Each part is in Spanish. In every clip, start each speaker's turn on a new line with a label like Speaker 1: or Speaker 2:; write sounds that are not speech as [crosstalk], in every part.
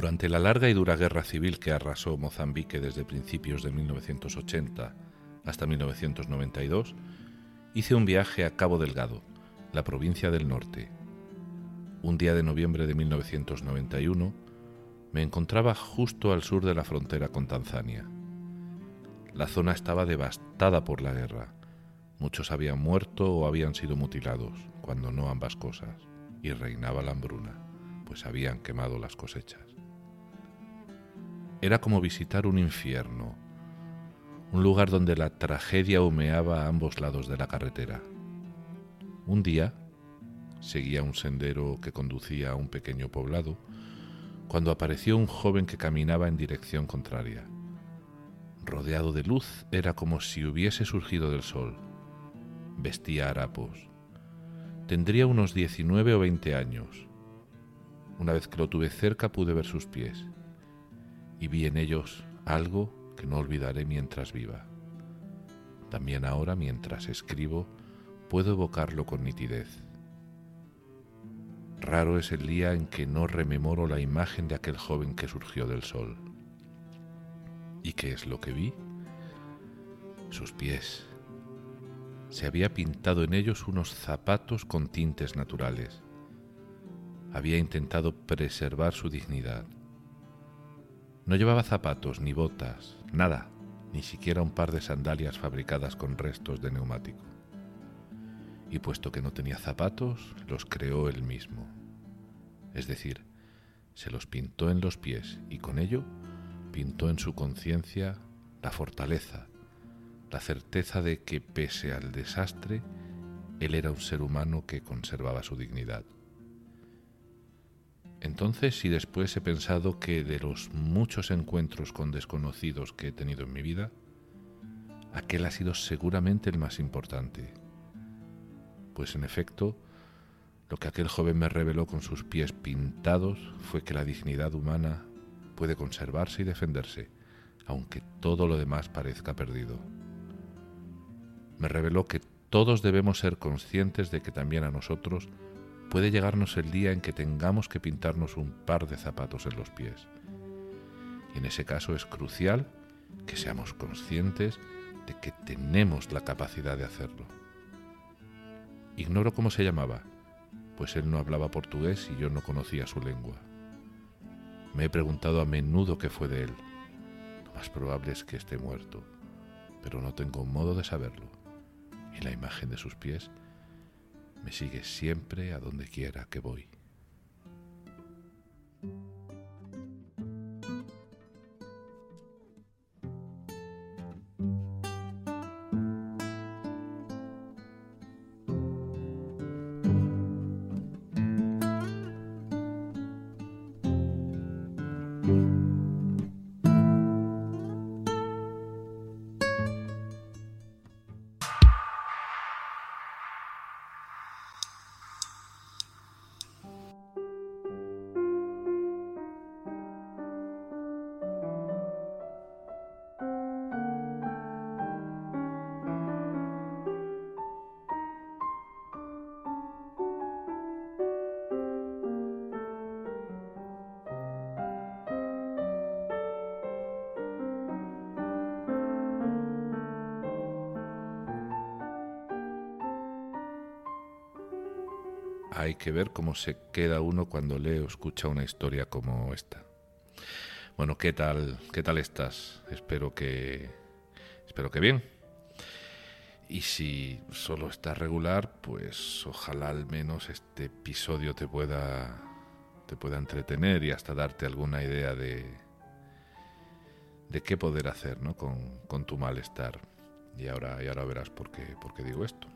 Speaker 1: Durante la larga y dura guerra civil que arrasó Mozambique desde principios de 1980 hasta 1992, hice un viaje a Cabo Delgado, la provincia del norte. Un día de noviembre de 1991 me encontraba justo al sur de la frontera con Tanzania. La zona estaba devastada por la guerra. Muchos habían muerto o habían sido mutilados, cuando no ambas cosas, y reinaba la hambruna, pues habían quemado las cosechas. Era como visitar un infierno, un lugar donde la tragedia humeaba a ambos lados de la carretera. Un día seguía un sendero que conducía a un pequeño poblado cuando apareció un joven que caminaba en dirección contraria. Rodeado de luz era como si hubiese surgido del sol. Vestía harapos. Tendría unos 19 o 20 años. Una vez que lo tuve cerca pude ver sus pies y vi en ellos algo que no olvidaré mientras viva. También ahora, mientras escribo, puedo evocarlo con nitidez. Raro es el día en que no rememoro la imagen de aquel joven que surgió del sol. ¿Y qué es lo que vi? Sus pies. Se había pintado en ellos unos zapatos con tintes naturales. Había intentado preservar su dignidad. No llevaba zapatos ni botas, nada, ni siquiera un par de sandalias fabricadas con restos de neumático. Y puesto que no tenía zapatos, los creó él mismo. Es decir, se los pintó en los pies y con ello pintó en su conciencia la fortaleza, la certeza de que pese al desastre, él era un ser humano que conservaba su dignidad. Entonces y después he pensado que de los muchos encuentros con desconocidos que he tenido en mi vida, aquel ha sido seguramente el más importante. Pues en efecto, lo que aquel joven me reveló con sus pies pintados fue que la dignidad humana puede conservarse y defenderse, aunque todo lo demás parezca perdido. Me reveló que todos debemos ser conscientes de que también a nosotros puede llegarnos el día en que tengamos que pintarnos un par de zapatos en los pies. Y en ese caso es crucial que seamos conscientes de que tenemos la capacidad de hacerlo. Ignoro cómo se llamaba, pues él no hablaba portugués y yo no conocía su lengua. Me he preguntado a menudo qué fue de él. Lo más probable es que esté muerto, pero no tengo modo de saberlo. Y la imagen de sus pies me sigue siempre a donde quiera que voy. Hay que ver cómo se queda uno cuando lee o escucha una historia como esta. Bueno, ¿qué tal? ¿Qué tal estás? Espero que espero que bien. Y si solo estás regular, pues ojalá al menos este episodio te pueda te pueda entretener y hasta darte alguna idea de de qué poder hacer, ¿no? con, con tu malestar. Y ahora, y ahora verás por qué, por qué digo esto.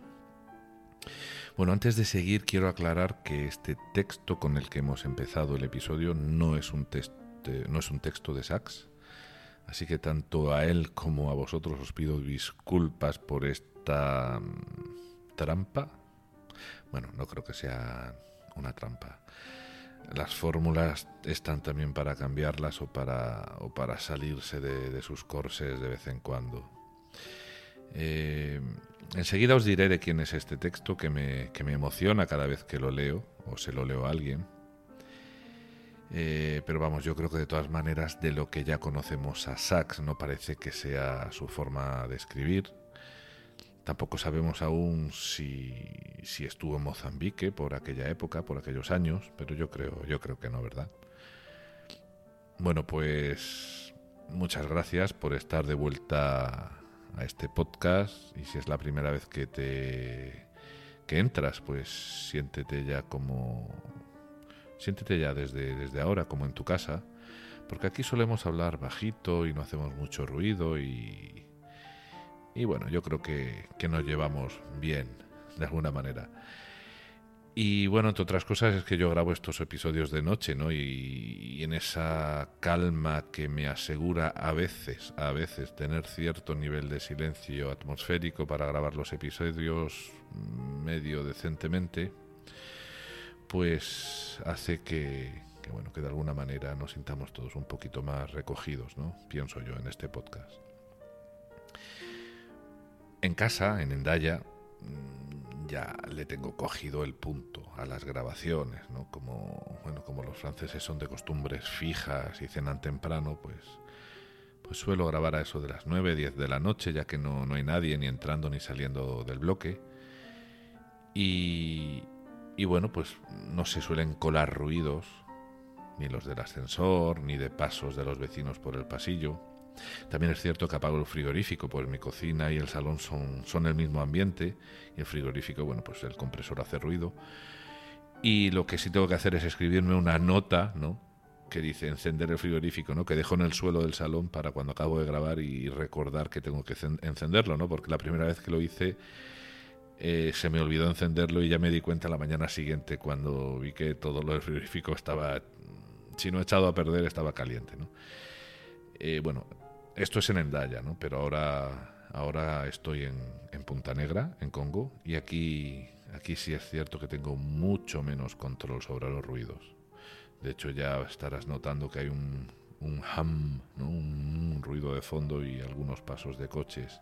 Speaker 1: Bueno, antes de seguir quiero aclarar que este texto con el que hemos empezado el episodio no es un, no es un texto de Sachs, así que tanto a él como a vosotros os pido disculpas por esta mm, trampa. Bueno, no creo que sea una trampa. Las fórmulas están también para cambiarlas o para, o para salirse de, sus corses de vez en cuando. Eh, Enseguida os diré de quién es este texto que me, emociona cada vez que lo leo o se lo leo a alguien. Eh, pero vamos, yo creo que de todas maneras de lo que ya conocemos a Sax no parece que sea su forma de escribir. Tampoco sabemos aún si, si estuvo en Mozambique por aquella época, por aquellos años, pero yo creo, yo creo que no, ¿verdad? Bueno, pues muchas gracias por estar de vuelta a este podcast y si es la primera vez que te que entras, pues siéntete ya como siéntete ya desde, desde ahora como en tu casa, porque aquí solemos hablar bajito y no hacemos mucho ruido y y bueno, yo creo que, que nos llevamos bien de alguna manera. Y bueno, entre otras cosas es que yo grabo estos episodios de noche, ¿no? Y, en esa calma que me asegura a veces, a veces tener cierto nivel de silencio atmosférico para grabar los episodios medio decentemente, pues hace que, que bueno, que de alguna manera nos sintamos todos un poquito más recogidos, ¿no? Pienso yo en este podcast. En casa, en Endaya, ya le tengo cogido el punto a las grabaciones, ¿no? Como, bueno, como los franceses son de costumbres fijas y cenan temprano, pues, pues suelo grabar a eso de las 9, 10 de la noche, ya que no, no hay nadie ni entrando ni saliendo del bloque. Y, y bueno, pues no se suelen colar ruidos, ni los del ascensor, ni de pasos de los vecinos por el pasillo. También es cierto que apago el frigorífico, pues mi cocina y el salón son, son el mismo ambiente y el frigorífico, bueno, pues el compresor hace ruido. Y lo que sí tengo que hacer es escribirme una nota, ¿no? Que dice encender el frigorífico, ¿no? Que dejo en el suelo del salón para cuando acabo de grabar y recordar que tengo que encenderlo, ¿no? Porque la primera vez que lo hice eh, se me olvidó encenderlo y ya me di cuenta la mañana siguiente cuando vi que todo lo del frigorífico estaba, si no echado a perder, estaba caliente, ¿no? Eh, bueno, esto es en Endaya, ¿no? Pero ahora, ahora estoy en, Punta Negra, en Congo, y aquí, aquí sí es cierto que tengo mucho menos control sobre los ruidos. De hecho, ya estarás notando que hay un, un hum, un, ruido de fondo y algunos pasos de coches,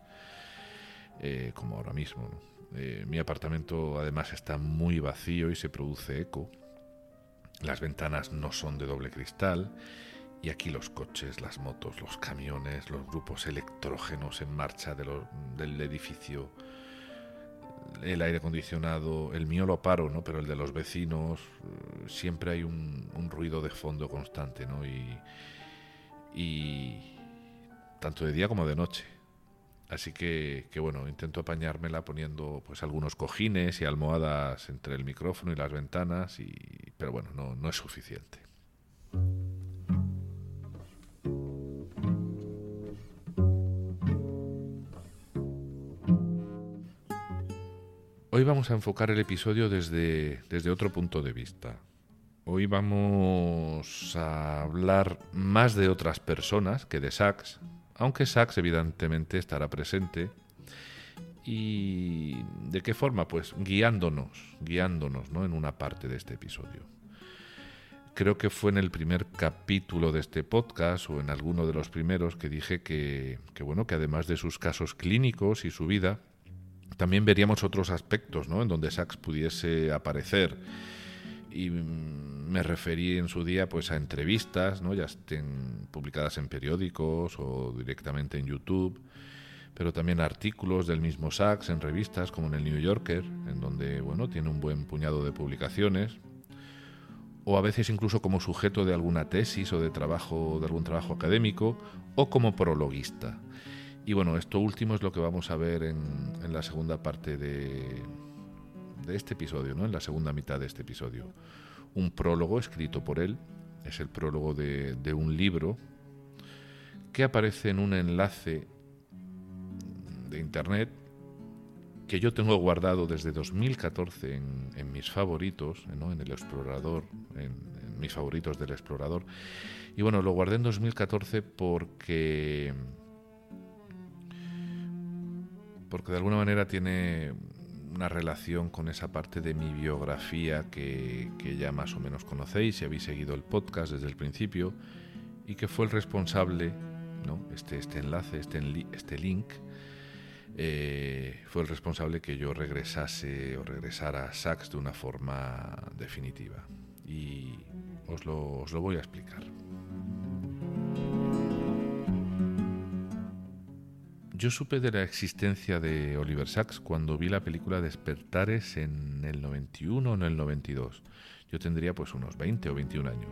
Speaker 1: eh, como ahora mismo. Eh, mi apartamento además está muy vacío y se produce eco. Las ventanas no son de doble cristal y aquí los coches, las motos, los camiones, los grupos electrógenos en marcha del edificio, el aire acondicionado, el mío lo paro, ¿no? Pero el de los vecinos, siempre hay un, ruido de fondo constante, ¿no? Y, y, tanto de día como de noche. Así que, que, bueno, intento apañármela poniendo pues algunos cojines y almohadas entre el micrófono y las ventanas, y, pero bueno, no, no es suficiente. Hoy vamos a enfocar el episodio desde, desde otro punto de vista. Hoy vamos a hablar más de otras personas que de Sax, aunque Sax evidentemente estará presente. ¿Y de qué forma? Pues guiándonos, guiándonos ¿no? en una parte de este episodio. Creo que fue en el primer capítulo de este podcast o en alguno de los primeros que dije que, que bueno, que además de sus casos clínicos y su vida, también veríamos otros aspectos ¿no? en donde Sachs pudiese aparecer. Y me referí en su día pues a entrevistas, ¿no? ya estén publicadas en periódicos o directamente en YouTube, pero también artículos del mismo Sachs en revistas como en el New Yorker, en donde bueno, tiene un buen puñado de publicaciones, o a veces incluso como sujeto de alguna tesis o de trabajo de algún trabajo académico o como prologuista. Y bueno, esto último es lo que vamos a ver en, la segunda parte de, de este episodio, ¿no? en la segunda mitad de este episodio. Un prólogo escrito por él, es el prólogo de, un libro que aparece en un enlace de internet que yo tengo guardado desde 2014 en, en mis favoritos, ¿no? en el explorador, en, mis favoritos del explorador. Y bueno, lo guardé en 2014 porque porque de alguna manera tiene una relación con esa parte de mi biografía que, ya más o menos conocéis si habéis seguido el podcast desde el principio y que fue el responsable, ¿no? este, este enlace, este, este link, eh, fue el responsable que yo regresase o regresara a Sachs de una forma definitiva. y os lo, os lo voy a explicar. Yo supe de la existencia de Oliver Sacks cuando vi la película Despertares en el 91 o en el 92. Yo tendría pues unos 20 o 21 años.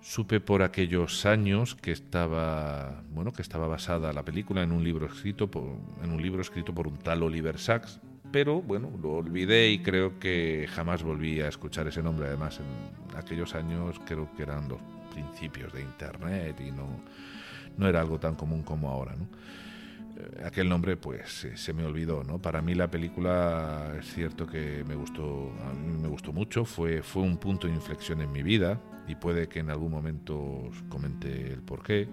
Speaker 1: Supe por aquellos años que estaba, bueno, que estaba basada la película en un libro escrito por, en un libro escrito por un tal Oliver Sacks, pero bueno, lo olvidé y creo que jamás volví a escuchar ese nombre. Además, en aquellos años creo que eran los principios de internet y no, no era algo tan común como ahora, ¿no? Eh, aquel nombre pues se me olvidó no para mí la película es cierto que me gustó me gustó mucho fue fue un punto de inflexión en mi vida y puede que en algún momento os comente el porqué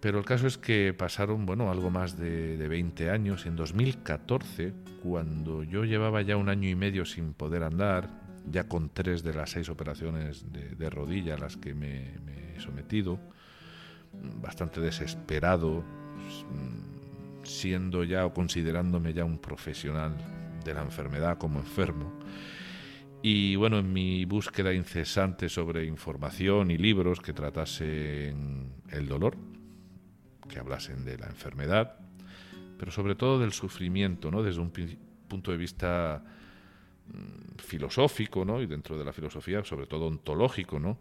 Speaker 1: pero el caso es que pasaron bueno algo más de, de 20 años en 2014 cuando yo llevaba ya un año y medio sin poder andar ya con tres de las seis operaciones de, rodilla a las que me he sometido bastante desesperado Mm, siendo ya o considerándome ya un profesional de la enfermedad como enfermo. Y bueno, en mi búsqueda incesante sobre información y libros que tratasen el dolor, que hablasen de la enfermedad, pero sobre todo del sufrimiento, ¿no? Desde un punto de vista mm, filosófico, ¿no? Y dentro de la filosofía, sobre todo ontológico, ¿no?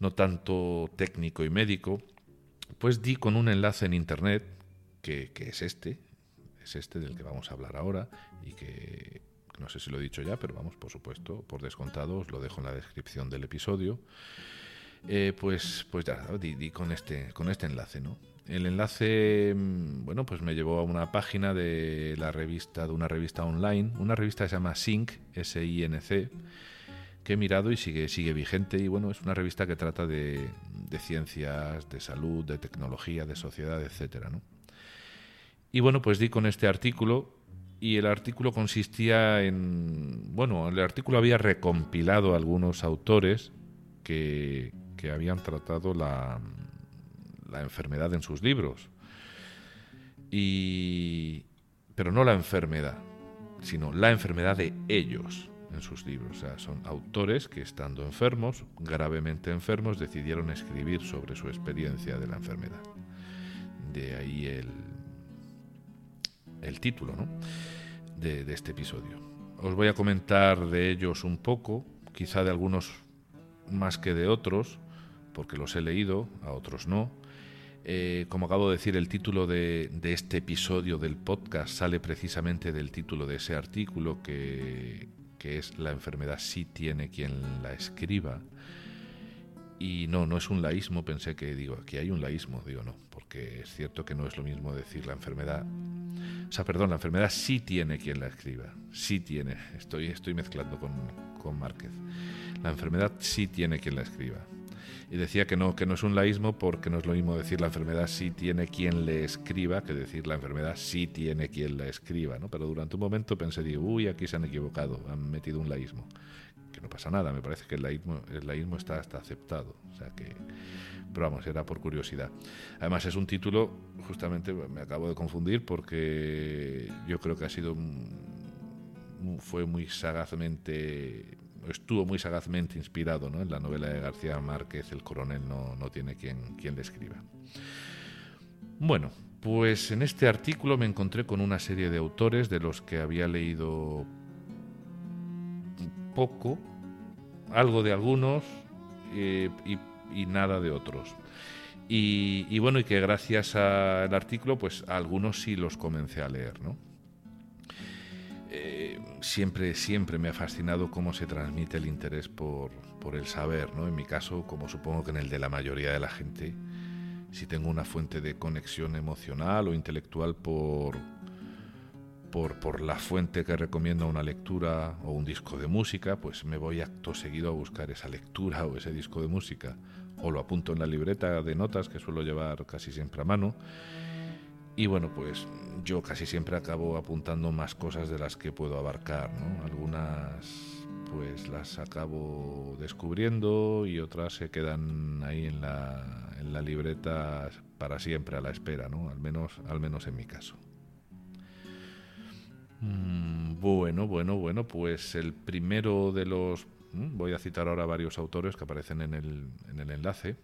Speaker 1: No tanto técnico y médico, pues di con un enlace en internet que, es este, es este del que vamos a hablar ahora y que no sé si lo he dicho ya, pero vamos, por supuesto, por descontado, os lo dejo en la descripción del episodio. Eh, pues, pues ya, di, con este, con este enlace, ¿no? El enlace, mm, bueno, pues me llevó a una página de la revista, de una revista online, una revista que se llama Sync, S-I-N-C, que he mirado y sigue, sigue vigente. Y bueno, es una revista que trata de, ciencias, de salud, de tecnología, de sociedad, etcétera, ¿no? Y bueno, pues di con este artículo y el artículo consistía en, bueno, el artículo había recompilado algunos autores que, que habían tratado la, la, enfermedad en sus libros. Y, pero no la enfermedad, sino la enfermedad de ellos en sus libros. O sea, son autores que estando enfermos, gravemente enfermos, decidieron escribir sobre su experiencia de la enfermedad. De ahí el, el título de, este episodio. Os voy a comentar de ellos un poco, quizá de algunos más que de otros, porque los he leído, a otros no. Eh, como acabo de decir, el título de, este episodio del podcast sale precisamente del título de ese artículo que, que es La enfermedad sí tiene quien la escriba. Y no, no es un laísmo, pensé que digo, aquí hay un laísmo, digo no, porque es cierto que no es lo mismo decir la enfermedad o sea, perdón, la enfermedad sí tiene quien la escriba, sí tiene, estoy, estoy mezclando con, con Márquez. La enfermedad sí tiene quien la escriba. Y decía que no, que no es un laísmo porque no es lo mismo decir la enfermedad sí tiene quien le escriba que decir la enfermedad sí tiene quien la escriba, ¿no? Pero durante un momento pensé, digo, uy, aquí se han equivocado, han metido un laísmo. Que no pasa nada, me parece que el laísmo, el laísmo está hasta aceptado. O sea que pero vamos, era por curiosidad. Además es un título, justamente me acabo de confundir porque yo creo que ha sido, fue muy sagazmente, estuvo muy sagazmente inspirado ¿no? en la novela de García Márquez, El coronel no, no tiene quien, quien le escriba. Bueno, pues en este artículo me encontré con una serie de autores de los que había leído poco, algo de algunos eh, y nada de otros. Y, bueno, y que gracias al artículo, pues algunos sí los comencé a leer, ¿no? Eh, siempre, siempre me ha fascinado cómo se transmite el interés por, por el saber, ¿no? En mi caso, como supongo que en el de la mayoría de la gente, si tengo una fuente de conexión emocional o intelectual por, por, por, la fuente que recomienda una lectura o un disco de música, pues me voy acto seguido a buscar esa lectura o ese disco de música o lo apunto en la libreta de notas que suelo llevar casi siempre a mano. Y bueno, pues yo casi siempre acabo apuntando más cosas de las que puedo abarcar, ¿no? Algunas pues las acabo descubriendo y otras se quedan ahí en la, en la libreta para siempre a la espera, ¿no? Al menos, al menos en mi caso. Mm, bueno, bueno, bueno, pues el primero de los Voy a citar ahora varios autores que aparecen en el, en el enlace.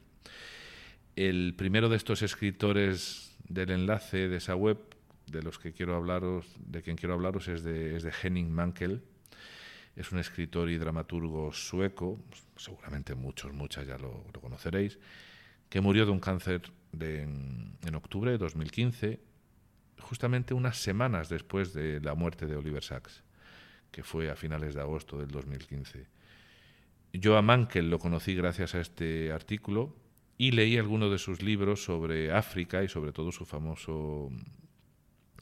Speaker 1: El primero de estos escritores del enlace de esa web, de los que quiero hablaros, de quien quiero hablaros, es de, es de Henning Mankell. Es un escritor y dramaturgo sueco, seguramente muchos, muchas ya lo, conoceréis, que murió de un cáncer en, en octubre de 2015, justamente unas semanas después de la muerte de Oliver Sacks, que fue a finales de agosto del 2015. Yo a Mankell lo conocí gracias a este artículo y leí algunos de sus libros sobre África y sobre todo su famoso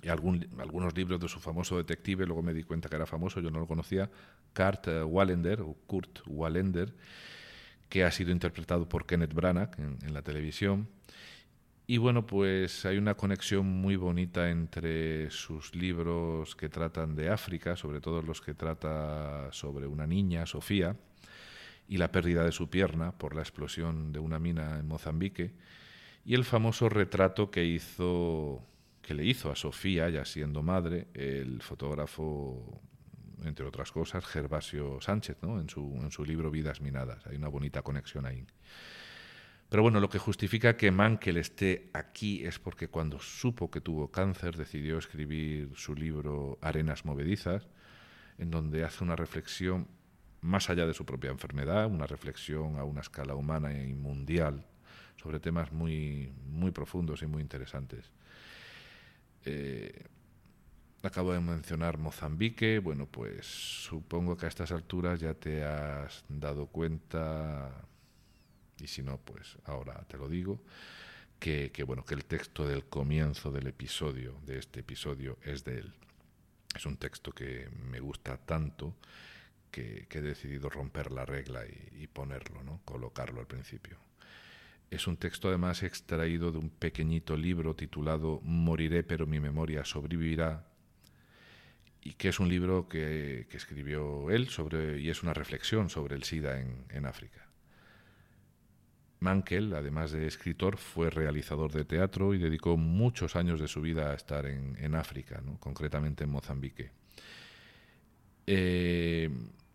Speaker 1: algunos libros de su famoso detective, luego me di cuenta que era famoso, yo no lo conocía, Kurt Wallender, o Kurt Wallender, que ha sido interpretado por Kenneth Branagh en, la televisión. Y bueno, pues hay una conexión muy bonita entre sus libros que tratan de África, sobre todo los que trata sobre una niña, Sofía, y la pérdida de su pierna por la explosión de una mina en Mozambique, y el famoso retrato que hizo que le hizo a Sofía, ya siendo madre, el fotógrafo, entre otras cosas, Gervasio Sánchez, ¿no? en, su, en su libro Vidas Minadas. Hay una bonita conexión ahí. Pero bueno, lo que justifica que Mankel esté aquí es porque cuando supo que tuvo cáncer decidió escribir su libro Arenas Movedizas, en donde hace una reflexión más allá de su propia enfermedad, una reflexión a una escala humana y mundial sobre temas muy, muy profundos y muy interesantes. Eh, acabo de mencionar Mozambique. Bueno, pues supongo que a estas alturas ya te has dado cuenta, y si no, pues ahora te lo digo, que, bueno, que el texto del comienzo del episodio, de este episodio, es de él. Es un texto que me gusta tanto que, he decidido romper la regla y, ponerlo, ¿no? colocarlo al principio. Es un texto además extraído de un pequeñito libro titulado Moriré pero mi memoria sobrevivirá y que es un libro que, escribió él sobre, y es una reflexión sobre el SIDA en, África. Mankel, además de escritor, fue realizador de teatro y dedicó muchos años de su vida a estar en, África, concretamente en Mozambique. Eh,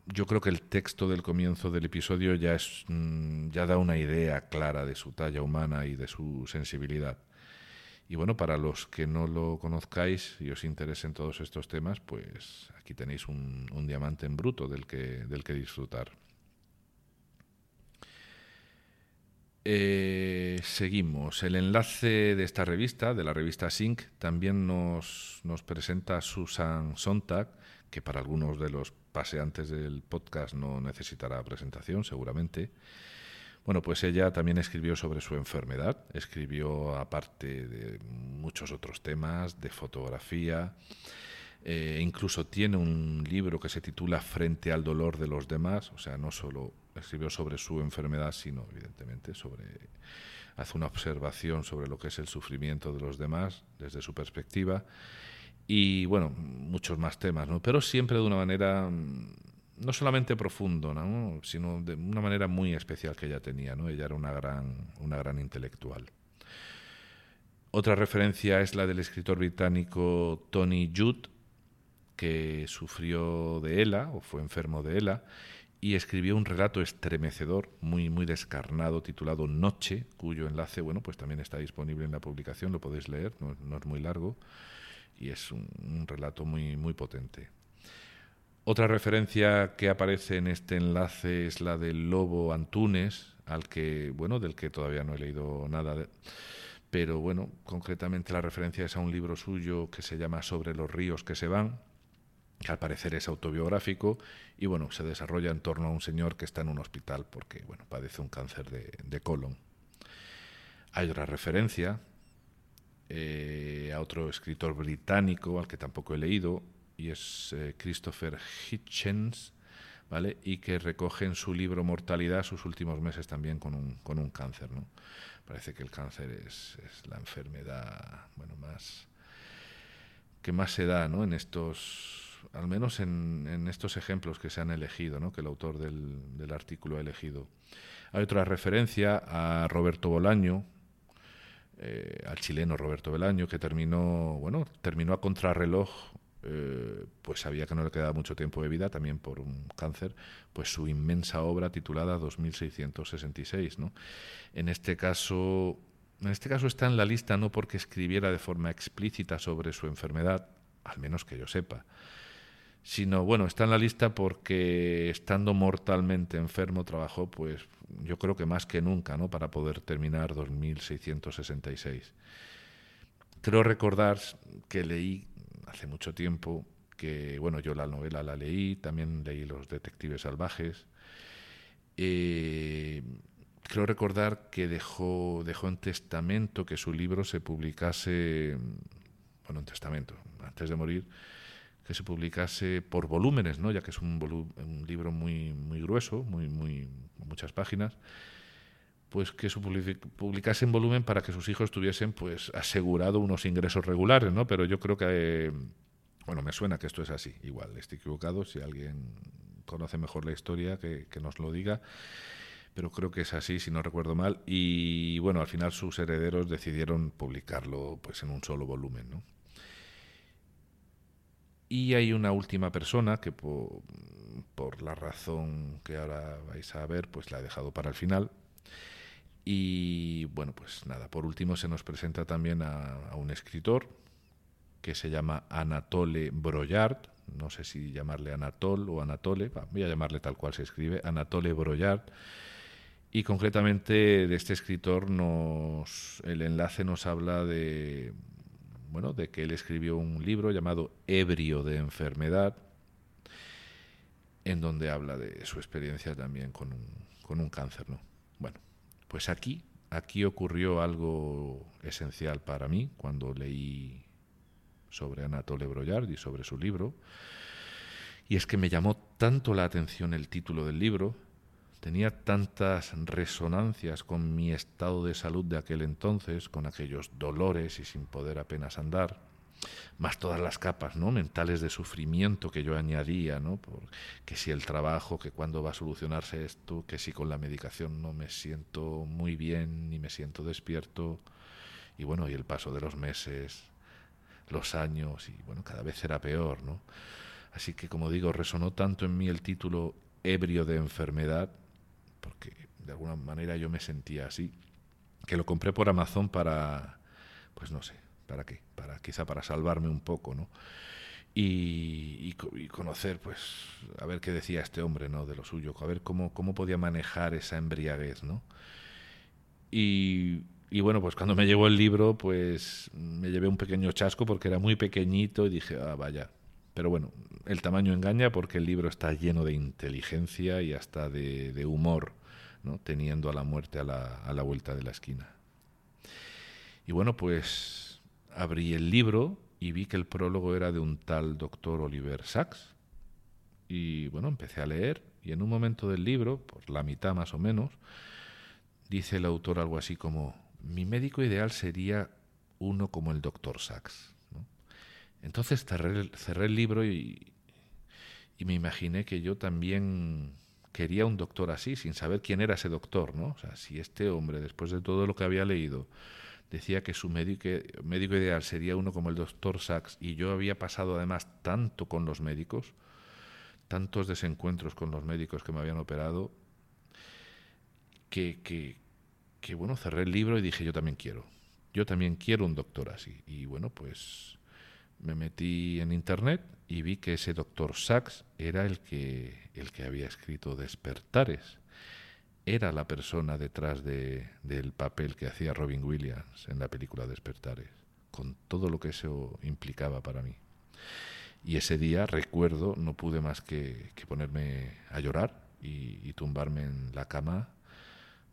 Speaker 1: yo creo que el texto del comienzo del episodio ya, es, mm, ya da una idea clara de su talla humana y de su sensibilidad. Y bueno, para los que no lo conozcáis y os interesen todos estos temas, pues aquí tenéis un, diamante en bruto del que, del que disfrutar. Eh, seguimos. El enlace de esta revista, de la revista Sync, también nos, nos presenta Susan Sontag, que para algunos de los paseantes del podcast no necesitará presentación, seguramente. Bueno, pues ella también escribió sobre su enfermedad, escribió aparte de muchos otros temas, de fotografía, eh, incluso tiene un libro que se titula Frente al dolor de los demás, o sea, no solo escribió sobre su enfermedad, sino evidentemente sobre hace una observación sobre lo que es el sufrimiento de los demás desde su perspectiva y bueno, muchos más temas, ¿no? Pero siempre de una manera mm, no solamente profundo, ¿no? sino de una manera muy especial que ella tenía, ¿no? Ella era una gran, una gran intelectual. Otra referencia es la del escritor británico Tony Judd, que sufrió de ELA o fue enfermo de ELA y escribió un relato estremecedor, muy muy descarnado, titulado Noche, cuyo enlace, bueno, pues también está disponible en la publicación, lo podéis leer, no es muy largo y es un, relato muy, muy potente. Otra referencia que aparece en este enlace es la del lobo Antunes, al que, bueno, del que todavía no he leído nada, pero bueno, concretamente la referencia es a un libro suyo que se llama Sobre los ríos que se van, que al parecer es autobiográfico y bueno, se desarrolla en torno a un señor que está en un hospital porque, bueno, padece un cáncer de, de colon. Hay otra referencia eh, a otro escritor británico al que tampoco he leído, y es eh, Christopher Hitchens, ¿vale? y que recoge en su libro Mortalidad sus últimos meses también con un, con un cáncer. ¿no? Parece que el cáncer es, es la enfermedad bueno, más que más se da ¿no? en estos, al menos en, en, estos ejemplos que se han elegido, ¿no? que el autor del, del artículo ha elegido. Hay otra referencia a Roberto Bolaño, eh, al chileno Roberto Belaño, que terminó, bueno, terminó a contrarreloj eh, pues sabía que no le quedaba mucho tiempo de vida, también por un cáncer, pues su inmensa obra titulada 2666. ¿no? En este caso, en este caso está en la lista no porque escribiera de forma explícita sobre su enfermedad, al menos que yo sepa, sino bueno, está en la lista porque estando mortalmente enfermo trabajó pues yo creo que más que nunca, ¿no? para poder terminar 2666. Creo recordar que leí hace mucho tiempo que bueno, yo la novela la leí, también leí Los detectives salvajes. Eh, creo recordar que dejó, dejó en testamento que su libro se publicase, bueno, en testamento, antes de morir, que se publicase por volúmenes, ¿no? ya que es un, un libro muy, muy grueso, muy, muy, muchas páginas, pues que se publicase en volumen para que sus hijos tuviesen pues asegurado unos ingresos regulares, ¿no? Pero yo creo que, bueno, me suena que esto es así, igual, estoy equivocado, si alguien conoce mejor la historia, que, que nos lo diga pero creo que es así, si no recuerdo mal. Y bueno, al final sus herederos decidieron publicarlo pues en un solo volumen, ¿no? Y hay una última persona que por, la razón que ahora vais a ver, pues la he dejado para el final. Y bueno, pues nada, por último se nos presenta también a, un escritor que se llama Anatole Broyard, no sé si llamarle Anatol o Anatole, voy a llamarle tal cual se escribe, Anatole Broyard, y concretamente de este escritor nos, el enlace nos habla de, bueno, de que él escribió un libro llamado Ebrio de enfermedad, en donde habla de su experiencia también con un, con un cáncer, ¿no? Bueno, pues aquí, aquí ocurrió algo esencial para mí cuando leí sobre Anatole Broyard y sobre su libro, y es que me llamó tanto la atención el título del libro, tenía tantas resonancias con mi estado de salud de aquel entonces, con aquellos dolores y sin poder apenas andar, más todas las capas ¿no? mentales de sufrimiento que yo añadía, ¿no? Por, que si el trabajo, que cuándo va a solucionarse esto, que si con la medicación no me siento muy bien ni me siento despierto, y bueno, y el paso de los meses, los años, y bueno, cada vez era peor, ¿no? Así que, como digo, resonó tanto en mí el título ebrio de enfermedad, porque de alguna manera yo me sentía así, que lo compré por Amazon para, pues no sé, ¿para qué? Para, quizá para salvarme un poco, ¿no? Y, conocer, pues, a ver qué decía este hombre, ¿no? De lo suyo, a ver cómo, cómo podía manejar esa embriaguez, ¿no? Y, y bueno, pues cuando me llegó el libro, pues me llevé un pequeño chasco porque era muy pequeñito y dije, ah, vaya. Pero bueno, el tamaño engaña porque el libro está lleno de inteligencia y hasta de, humor, ¿no? teniendo a la muerte a la, a la vuelta de la esquina. Y bueno, pues abrí el libro y vi que el prólogo era de un tal doctor Oliver Sacks. Y bueno, empecé a leer y en un momento del libro, por la mitad más o menos, dice el autor algo así como, mi médico ideal sería uno como el doctor Sacks. Entonces cerré, el libro y, y me imaginé que yo también quería un doctor así, sin saber quién era ese doctor, ¿no? O sea, si este hombre, después de todo lo que había leído, decía que su médico, médico ideal sería uno como el doctor Sachs, y yo había pasado además tanto con los médicos, tantos desencuentros con los médicos que me habían operado, que, que, que bueno, cerré el libro y dije, yo también quiero, yo también quiero un doctor así. Y bueno, pues me metí en internet y vi que ese doctor Sachs era el que, el que había escrito Despertares. Era la persona detrás de, del papel que hacía Robin Williams en la película Despertares, con todo lo que eso implicaba para mí. Y ese día, recuerdo, no pude más que, ponerme a llorar y, y, tumbarme en la cama,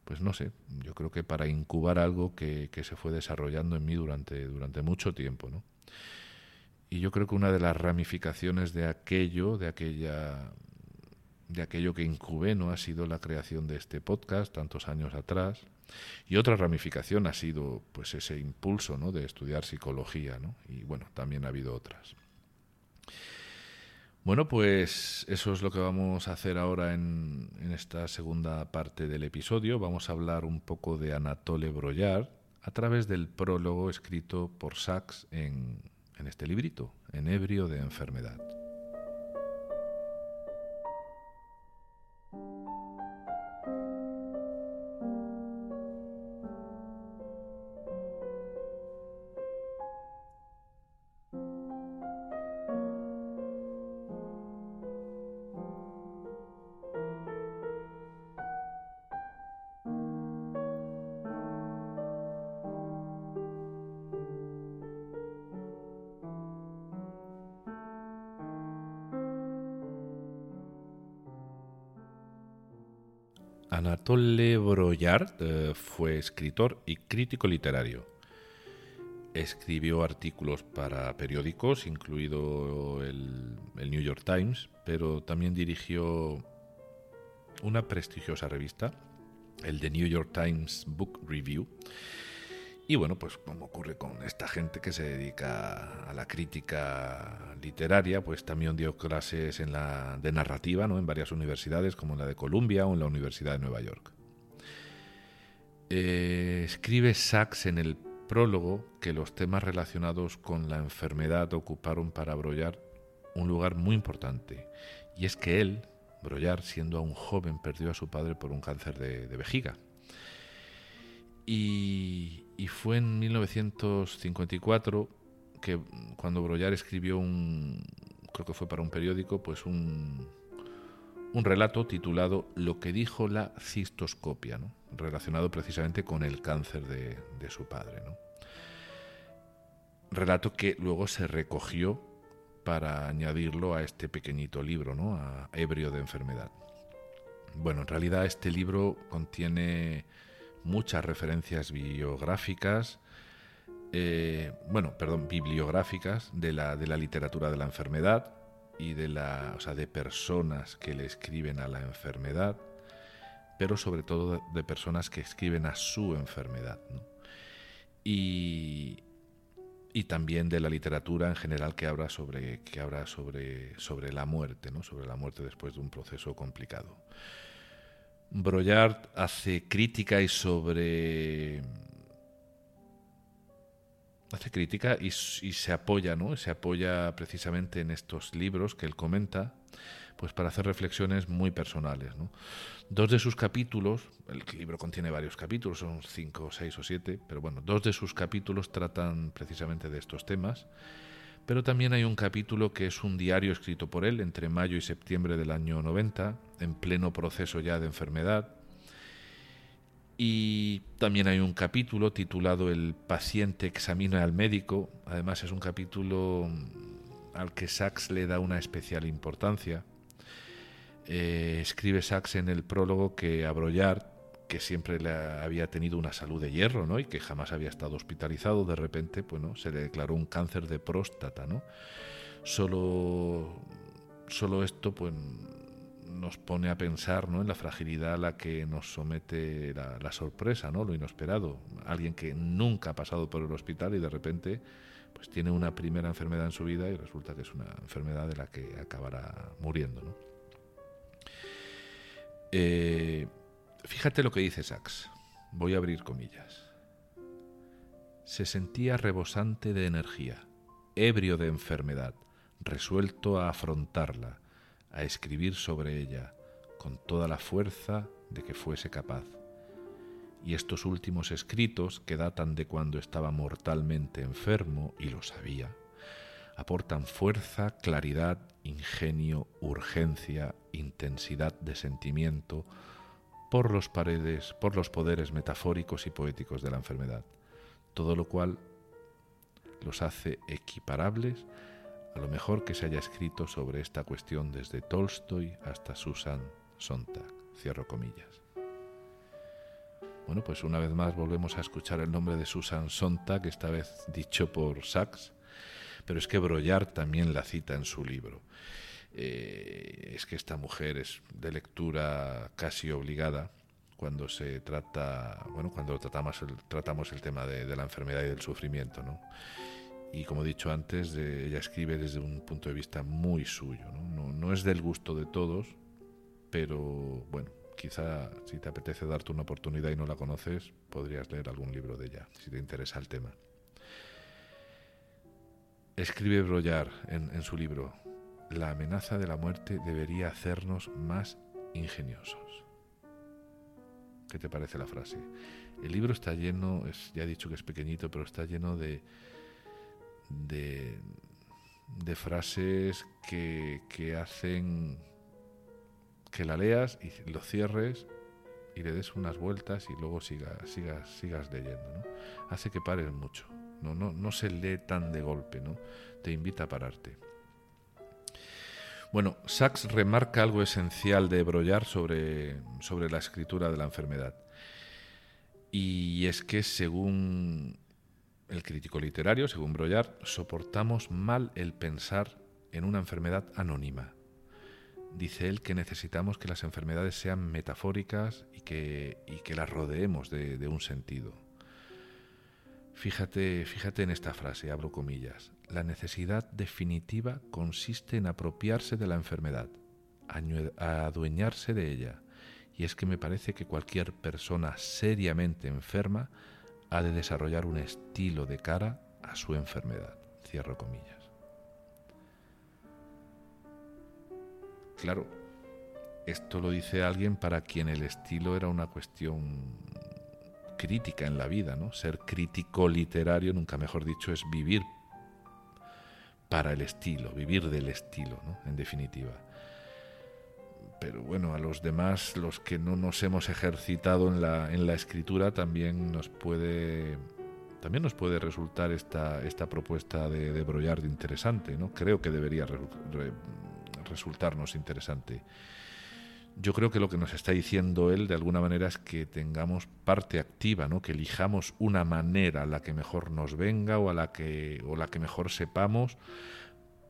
Speaker 1: pues no sé, yo creo que para incubar algo que, que se fue desarrollando en mí durante, durante mucho tiempo, ¿no? Y yo creo que una de las ramificaciones de aquello, de aquella de aquello que incubé, no ha sido la creación de este podcast tantos años atrás. Y otra ramificación ha sido pues ese impulso ¿no? de estudiar psicología, ¿no? Y bueno, también ha habido otras. Bueno, pues eso es lo que vamos a hacer ahora en, en esta segunda parte del episodio. Vamos a hablar un poco de Anatole Broyard a través del prólogo escrito por Sachs en, en este librito, en ebrio de enfermedad. Anatole Broyard eh, fue escritor y crítico literario. Escribió artículos para periódicos, incluido el, el, New York Times, pero también dirigió una prestigiosa revista, el The New York Times Book Review, y bueno, pues como ocurre con esta gente que se dedica a la crítica literaria, pues también dio clases en la, de narrativa ¿no? en varias universidades, como en la de Columbia o en la Universidad de Nueva York. Eh, escribe Sachs en el prólogo que los temas relacionados con la enfermedad ocuparon para Brollar un lugar muy importante, y es que él, Brollar, siendo aún joven, perdió a su padre por un cáncer de, de vejiga. Y, fue en 1954 que cuando Brollar escribió un, creo que fue para un periódico, pues un, un relato titulado Lo que dijo la cistoscopia, ¿no? relacionado precisamente con el cáncer de, de su padre. ¿no? Relato que luego se recogió para añadirlo a este pequeñito libro, ¿no? a Ebrio de enfermedad. Bueno, en realidad este libro contiene muchas referencias biográficas, eh, bueno, perdón, bibliográficas de la, de la literatura de la enfermedad y de, la, o sea, de personas que le escriben a la enfermedad, pero sobre todo de personas que escriben a su enfermedad. Y, y también de la literatura en general que habla sobre, que habla sobre, sobre la muerte, ¿no? sobre la muerte después de un proceso complicado. Broyard hace crítica y sobre hace crítica y, se apoya, ¿no? Se apoya precisamente en estos libros que él comenta, pues para hacer reflexiones muy personales, Dos de sus capítulos, el libro contiene varios capítulos, son cinco, seis o siete, pero bueno, dos de sus capítulos tratan precisamente de estos temas pero también hay un capítulo que es un diario escrito por él entre mayo y septiembre del año 90, en pleno proceso ya de enfermedad. Y también hay un capítulo titulado El paciente examina al médico. Además es un capítulo al que Sachs le da una especial importancia. Eh, escribe Sachs en el prólogo que a que siempre le había tenido una salud de hierro, ¿no? Y que jamás había estado hospitalizado, de repente, bueno, se le declaró un cáncer de próstata, ¿no? Solo, solo esto, pues, nos pone a pensar, ¿no? En la fragilidad a la que nos somete la, la sorpresa, ¿no? Lo inesperado. Alguien que nunca ha pasado por el hospital y de repente, pues, tiene una primera enfermedad en su vida y resulta que es una enfermedad de la que acabará muriendo, ¿no? Eh, Fíjate lo que dice Sachs. Voy a abrir comillas. Se sentía rebosante de energía, ebrio de enfermedad, resuelto a afrontarla, a escribir sobre ella, con toda la fuerza de que fuese capaz. Y estos últimos escritos, que datan de cuando estaba mortalmente enfermo, y lo sabía, aportan fuerza, claridad, ingenio, urgencia, intensidad de sentimiento, por los paredes, por los poderes metafóricos y poéticos de la enfermedad, todo lo cual los hace equiparables a lo mejor que se haya escrito sobre esta cuestión desde Tolstoy hasta Susan Sontag. Cierro comillas. Bueno, pues una vez más volvemos a escuchar el nombre de Susan Sontag, esta vez dicho por Sachs, pero es que Broyard también la cita en su libro. Eh, es que esta mujer es de lectura casi obligada cuando se trata, bueno, cuando tratamos el, tratamos el tema de, la enfermedad y del sufrimiento, ¿no? Y como he dicho antes, ella escribe desde un punto de vista muy suyo, ¿no? ¿no? es del gusto de todos, pero bueno, quizá si te apetece darte una oportunidad y no la conoces, podrías leer algún libro de ella, si te interesa el tema. Escribe Brollar en, su libro, la amenaza de la muerte debería hacernos más ingeniosos. ¿Qué te parece la frase? El libro está lleno, es, ya he dicho que es pequeñito, pero está lleno de, de, frases que, que, hacen que la leas y lo cierres y le des unas vueltas y luego sigas, sigas, sigas leyendo. Hace que pares mucho. No, no, no se lee tan de golpe, ¿no? Te invita a pararte. Bueno, Sachs remarca algo esencial de Brollar sobre, sobre la escritura de la enfermedad. Y es que según el crítico literario, según Brollar, soportamos mal el pensar en una enfermedad anónima. Dice él que necesitamos que las enfermedades sean metafóricas y que, y que las rodeemos de, de un sentido. Fíjate, fíjate en esta frase, abro comillas. La necesidad definitiva consiste en apropiarse de la enfermedad, adueñarse de ella. Y es que me parece que cualquier persona seriamente enferma ha de desarrollar un estilo de cara a su enfermedad. Cierro comillas. Claro, esto lo dice alguien para quien el estilo era una cuestión crítica en la vida, ¿no? Ser crítico literario, nunca mejor dicho, es vivir para el estilo, vivir del estilo, ¿no? En definitiva. Pero bueno, a los demás, los que no nos hemos ejercitado en la, en la escritura, también nos puede también nos puede resultar esta, esta propuesta de, de interesante, ¿no? Creo que debería resultarnos interesante yo creo que lo que nos está diciendo él de alguna manera es que tengamos parte activa, ¿no? que elijamos una manera a la que mejor nos venga o a la que, o la que mejor sepamos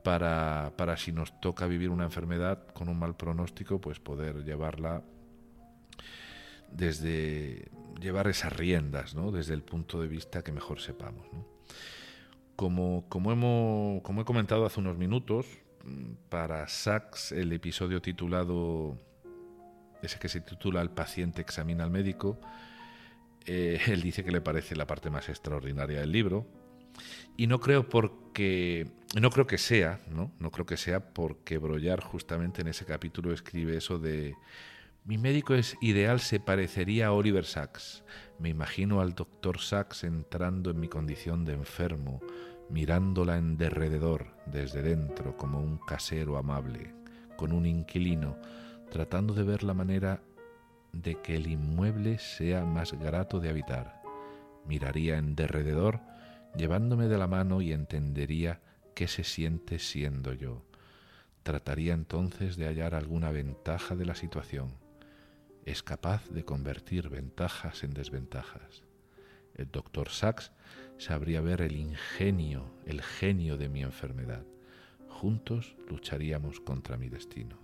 Speaker 1: para, para si nos toca vivir una enfermedad con un mal pronóstico, pues poder llevarla desde llevar esas riendas, ¿no? desde el punto de vista que mejor sepamos. Como, como, hemos, como he comentado hace unos minutos, para Sachs el episodio titulado ese que se titula El paciente examina al médico. Eh, [laughs] él dice que le parece la parte más extraordinaria del libro. Y no creo porque no creo que sea, ¿no? No creo que sea porque Brollar justamente en ese capítulo escribe eso de mi médico es ideal se parecería a Oliver Sacks. Me imagino al doctor Sacks entrando en mi condición de enfermo, mirándola en derredor, desde dentro, como un casero amable, con un inquilino, tratando de ver la manera de que el inmueble sea más grato de habitar. Miraría en derredor, llevándome de la mano y entendería qué se siente siendo yo. Trataría entonces de hallar alguna ventaja de la situación. Es capaz de convertir ventajas en desventajas. El doctor Sachs sabría ver el ingenio, el genio de mi enfermedad. Juntos lucharíamos contra mi destino.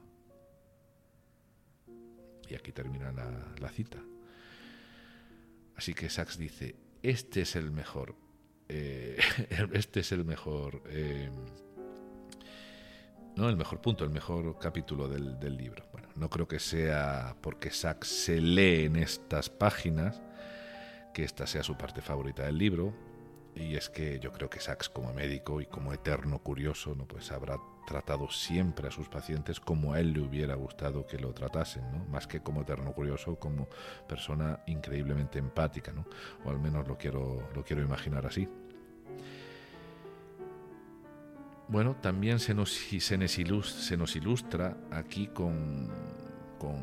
Speaker 1: Y aquí termina la, cita. Así que Sachs dice, este es el mejor, eh, [laughs] este es el mejor, eh, no el mejor punto, el mejor capítulo del, del, libro. Bueno, no creo que sea porque Sachs se lee en estas páginas que esta sea su parte favorita del libro, y es que yo creo que Sachs como médico y como eterno curioso, no pues habrá tratado siempre a sus pacientes como a él le hubiera gustado que lo tratasen, ¿no? más que como eterno curioso, como persona increíblemente empática, ¿no? o al menos lo quiero, lo quiero imaginar así. Bueno, también se nos, ilustra, se nos ilustra aquí con, con,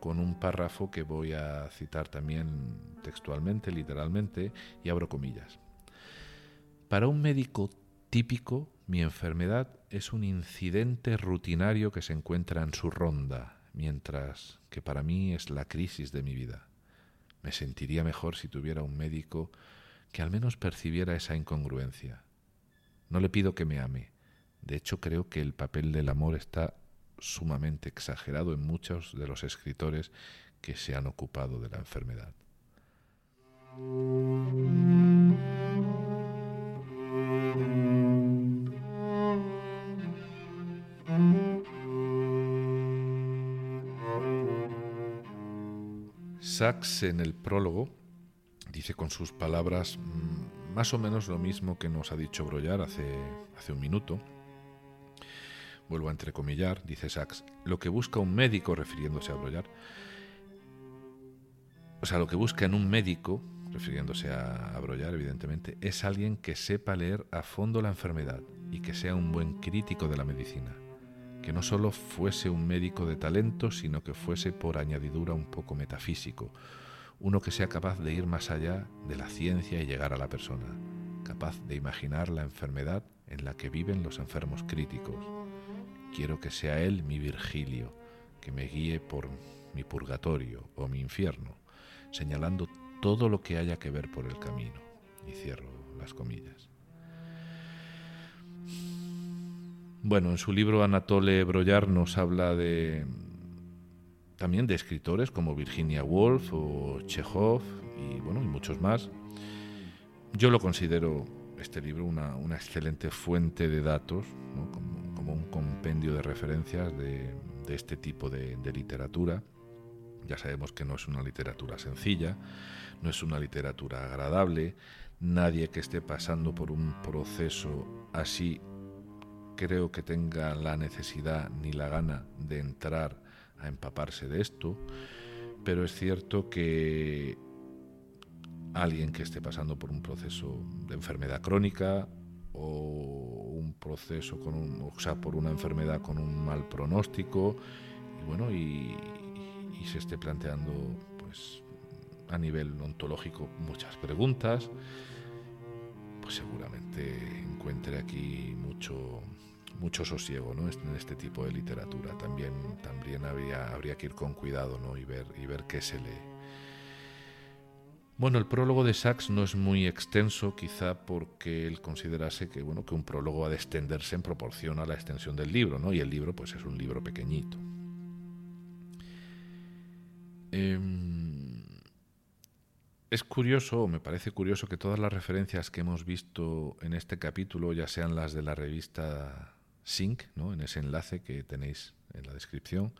Speaker 1: con un párrafo que voy a citar también textualmente, literalmente, y abro comillas. Para un médico típico, mi enfermedad es un incidente rutinario que se encuentra en su ronda, mientras que para mí es la crisis de mi vida. Me sentiría mejor si tuviera un médico que al menos percibiera esa incongruencia. No le pido que me ame. De hecho, creo que el papel del amor está sumamente exagerado en muchos de los escritores que se han ocupado de la enfermedad. Sachs en el prólogo dice con sus palabras más o menos lo mismo que nos ha dicho Brollar hace, hace un minuto. Vuelvo a entrecomillar, dice Sachs, lo que busca un médico, refiriéndose a Brollar, o sea, lo que busca en un médico, refiriéndose a, a evidentemente, es alguien que sepa leer a fondo la enfermedad y que sea un buen crítico de la medicina que no solo fuese un médico de talento, sino que fuese por añadidura un poco metafísico, uno que sea capaz de ir más allá de la ciencia y llegar a la persona, capaz de imaginar la enfermedad en la que viven los enfermos críticos. Quiero que sea él mi Virgilio, que me guíe por mi purgatorio o mi infierno, señalando todo lo que haya que ver por el camino. Y cierro las comillas. Bueno, en su libro Anatole Broyar nos habla de también de escritores como Virginia Woolf o Chekhov y bueno, y muchos más. Yo lo considero este libro una, excelente fuente de datos, como, un compendio de referencias de, este tipo de, de literatura. Ya sabemos que no es una literatura sencilla, no es una literatura agradable. Nadie que esté pasando por un proceso así creo que tenga la necesidad ni la gana de entrar a empaparse de esto, pero es cierto que alguien que esté pasando por un proceso de enfermedad crónica o un proceso con un, o sea, por una enfermedad con un mal pronóstico y bueno y, y se esté planteando pues a nivel ontológico muchas preguntas pues seguramente encuentre aquí mucho mucho sosiego ¿no? en este tipo de literatura. También, también habría, habría que ir con cuidado ¿no? y, ver, y ver qué se lee. Bueno, el prólogo de Sachs no es muy extenso, quizá porque él considerase que, bueno, que un prólogo ha de extenderse en proporción a la extensión del libro, ¿no? y el libro pues, es un libro pequeñito. Em, es curioso, me parece curioso, que todas las referencias que hemos visto en este capítulo, ya sean las de la revista Sync, ¿no? en ese enlace que tenéis en la descripción,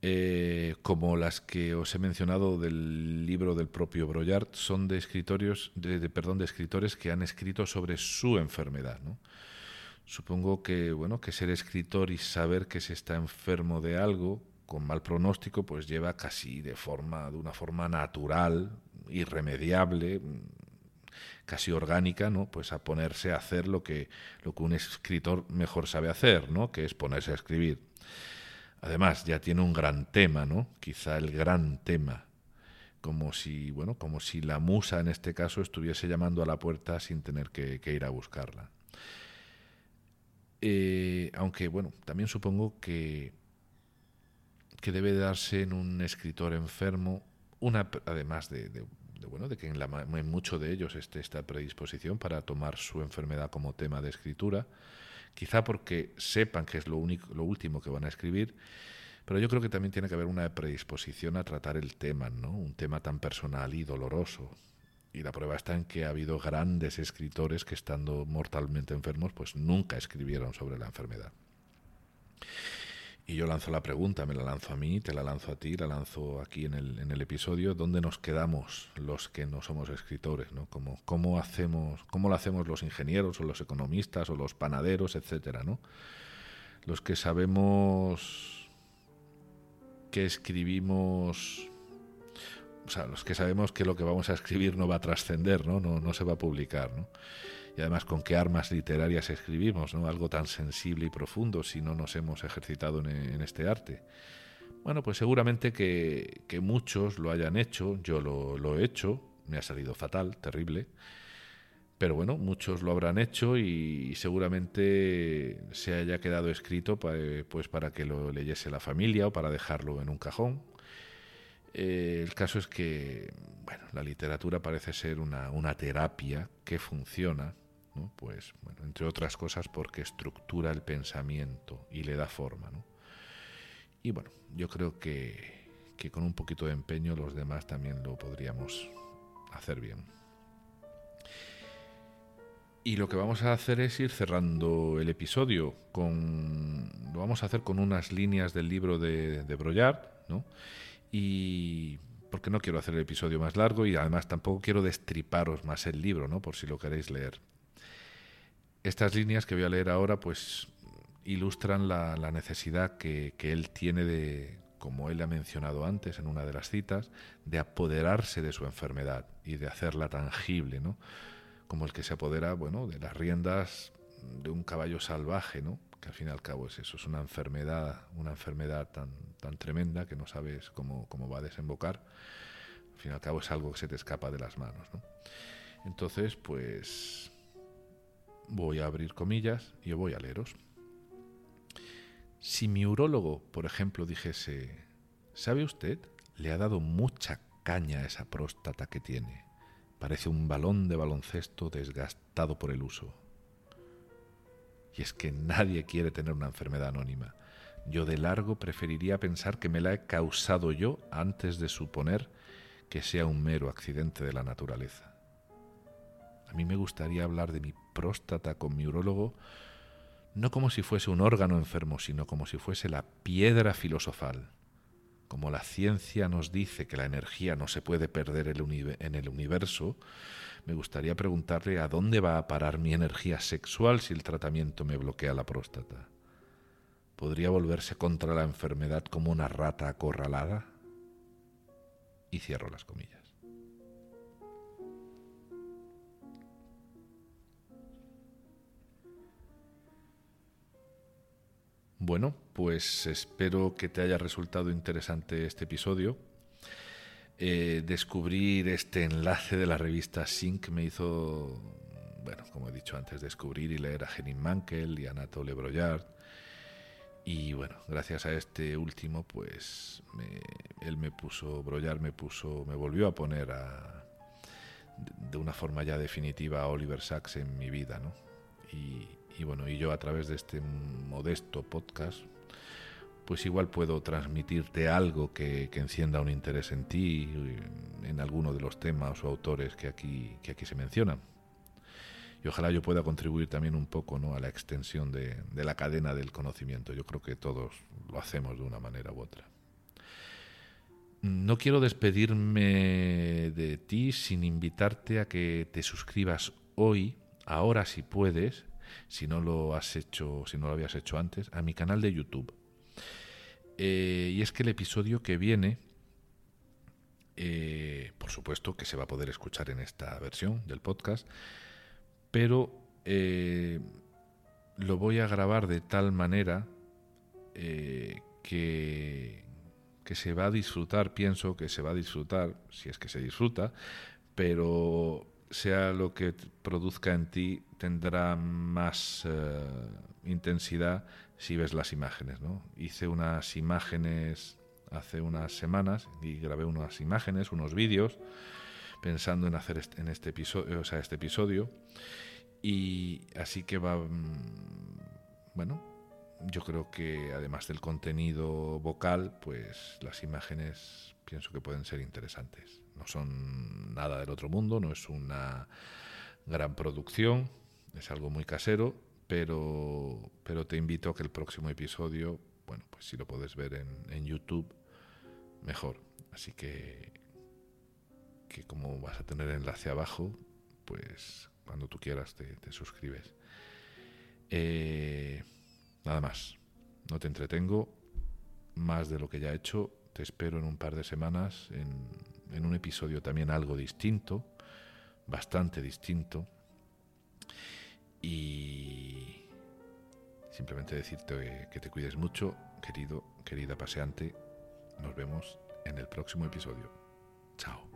Speaker 1: eh, como las que os he mencionado del libro del propio Broyard, son de, escritorios, de, perdón, de escritores que han escrito sobre su enfermedad. Supongo que, bueno, que ser escritor y saber que se está enfermo de algo con mal pronóstico, pues lleva casi de forma, de una forma natural, irremediable, casi orgánica, ¿no? Pues a ponerse a hacer lo que, lo que un escritor mejor sabe hacer, ¿no? Que es ponerse a escribir. Además, ya tiene un gran tema, ¿no? Quizá el gran tema. Como si, bueno, como si la musa en este caso estuviese llamando a la puerta sin tener que, ir a buscarla. Eh, aunque, bueno, también supongo que, que debe darse en un escritor enfermo, una, además de, de, de, bueno, de que en, la, en mucho de ellos esté esta predisposición para tomar su enfermedad como tema de escritura, quizá porque sepan que es lo, único, lo último que van a escribir, pero yo creo que también tiene que haber una predisposición a tratar el tema, ¿no? un tema tan personal y doloroso. Y la prueba está en que ha habido grandes escritores que estando mortalmente enfermos, pues nunca escribieron sobre la enfermedad. Y yo lanzo la pregunta, me la lanzo a mí, te la lanzo a ti, la lanzo aquí en el, en el episodio, ¿dónde nos quedamos los que no somos escritores? ¿no? ¿Cómo, cómo, hacemos, ¿Cómo lo hacemos los ingenieros o los economistas o los panaderos, etcétera? ¿no? Los que sabemos que escribimos, o sea, los que sabemos que lo que vamos a escribir no va a trascender, ¿no? No, no se va a publicar, ¿no? Y además con qué armas literarias escribimos, ¿no? algo tan sensible y profundo si no nos hemos ejercitado en, este arte. Bueno, pues seguramente que, muchos lo hayan hecho, yo lo, he hecho, me ha salido fatal, terrible, pero bueno, muchos lo habrán hecho y, seguramente se haya quedado escrito pues para que lo leyese la familia o para dejarlo en un cajón. Eh, el caso es que bueno, la literatura parece ser una terapia que funciona pues, bueno, entre otras cosas porque estructura el pensamiento y le da forma, Y bueno, yo creo que, que con un poquito de empeño los demás también lo podríamos hacer bien. Y lo que vamos a hacer es ir cerrando el episodio con. Lo vamos a hacer con unas líneas del libro de, de ¿no? Y porque no quiero hacer el episodio más largo y además tampoco quiero destriparos más el libro, ¿no? Por si lo queréis leer. Estas líneas que voy a leer ahora, pues ilustran la, necesidad que, él tiene de, como él ha mencionado antes en una de las citas, de apoderarse de su enfermedad y de hacerla tangible, ¿no? Como el que se apodera, bueno, de las riendas de un caballo salvaje, ¿no? Que al fin y al cabo es eso, es una enfermedad, una enfermedad tan, tan tremenda que no sabes cómo, cómo va a desembocar. Al fin y al cabo es algo que se te escapa de las manos, ¿no? Entonces, pues voy a abrir comillas y voy a leeros. Si mi urólogo, por ejemplo, dijese, ¿sabe usted? Le ha dado mucha caña a esa próstata que tiene. Parece un balón de baloncesto desgastado por el uso. Y es que nadie quiere tener una enfermedad anónima. Yo de largo preferiría pensar que me la he causado yo antes de suponer que sea un mero accidente de la naturaleza. A mí me gustaría hablar de mi próstata con mi urólogo no como si fuese un órgano enfermo, sino como si fuese la piedra filosofal. Como la ciencia nos dice que la energía no se puede perder en el universo, me gustaría preguntarle a dónde va a parar mi energía sexual si el tratamiento me bloquea la próstata. ¿Podría volverse contra la enfermedad como una rata acorralada? Y cierro las comillas. Bueno, pues espero que te haya resultado interesante este episodio. Eh, descubrir este enlace de la revista Sync me hizo, bueno, como he dicho antes, descubrir y leer a Henning Mankel y a Anatole Broyard. Y bueno, gracias a este último, pues él me puso, Broyard me puso, me volvió a poner a, de una forma ya definitiva a Oliver Sacks en mi vida, ¿no? Y, y bueno, y yo a través de este modesto podcast, pues igual puedo transmitirte algo que, encienda un interés en ti, en alguno de los temas o autores que aquí, que aquí se mencionan. Y ojalá yo pueda contribuir también un poco ¿no? a la extensión de, de la cadena del conocimiento. Yo creo que todos lo hacemos de una manera u otra. No quiero despedirme de ti sin invitarte a que te suscribas hoy, ahora si puedes, si no lo has hecho, si no lo habías hecho antes, a mi canal de YouTube. Eh, y es que el episodio que viene, eh, por supuesto que se va a poder escuchar en esta versión del podcast, pero eh, lo voy a grabar de tal manera que, que se va a disfrutar, pienso que se va a disfrutar, si es que se disfruta, pero sea lo que produzca en ti, tendrá más eh, intensidad si ves las imágenes. ¿no? Hice unas imágenes hace unas semanas y grabé unas imágenes, unos vídeos, pensando en hacer este, en este episodio, o sea, este episodio. Y así que va, mm, bueno, yo creo que además del contenido vocal, pues las imágenes pienso que pueden ser interesantes. No son nada del otro mundo, no es una gran producción, es algo muy casero, pero, pero te invito a que el próximo episodio, bueno, pues si lo puedes ver en, YouTube, mejor. Así que, que como vas a tener enlace abajo, pues cuando tú quieras te, suscribes. Eh, nada más, no te entretengo más de lo que ya he hecho. Te espero en un par de semanas en, en un episodio también algo distinto, bastante distinto. Y simplemente decirte que te cuides mucho, querido, querida paseante. Nos vemos en el próximo episodio. Chao.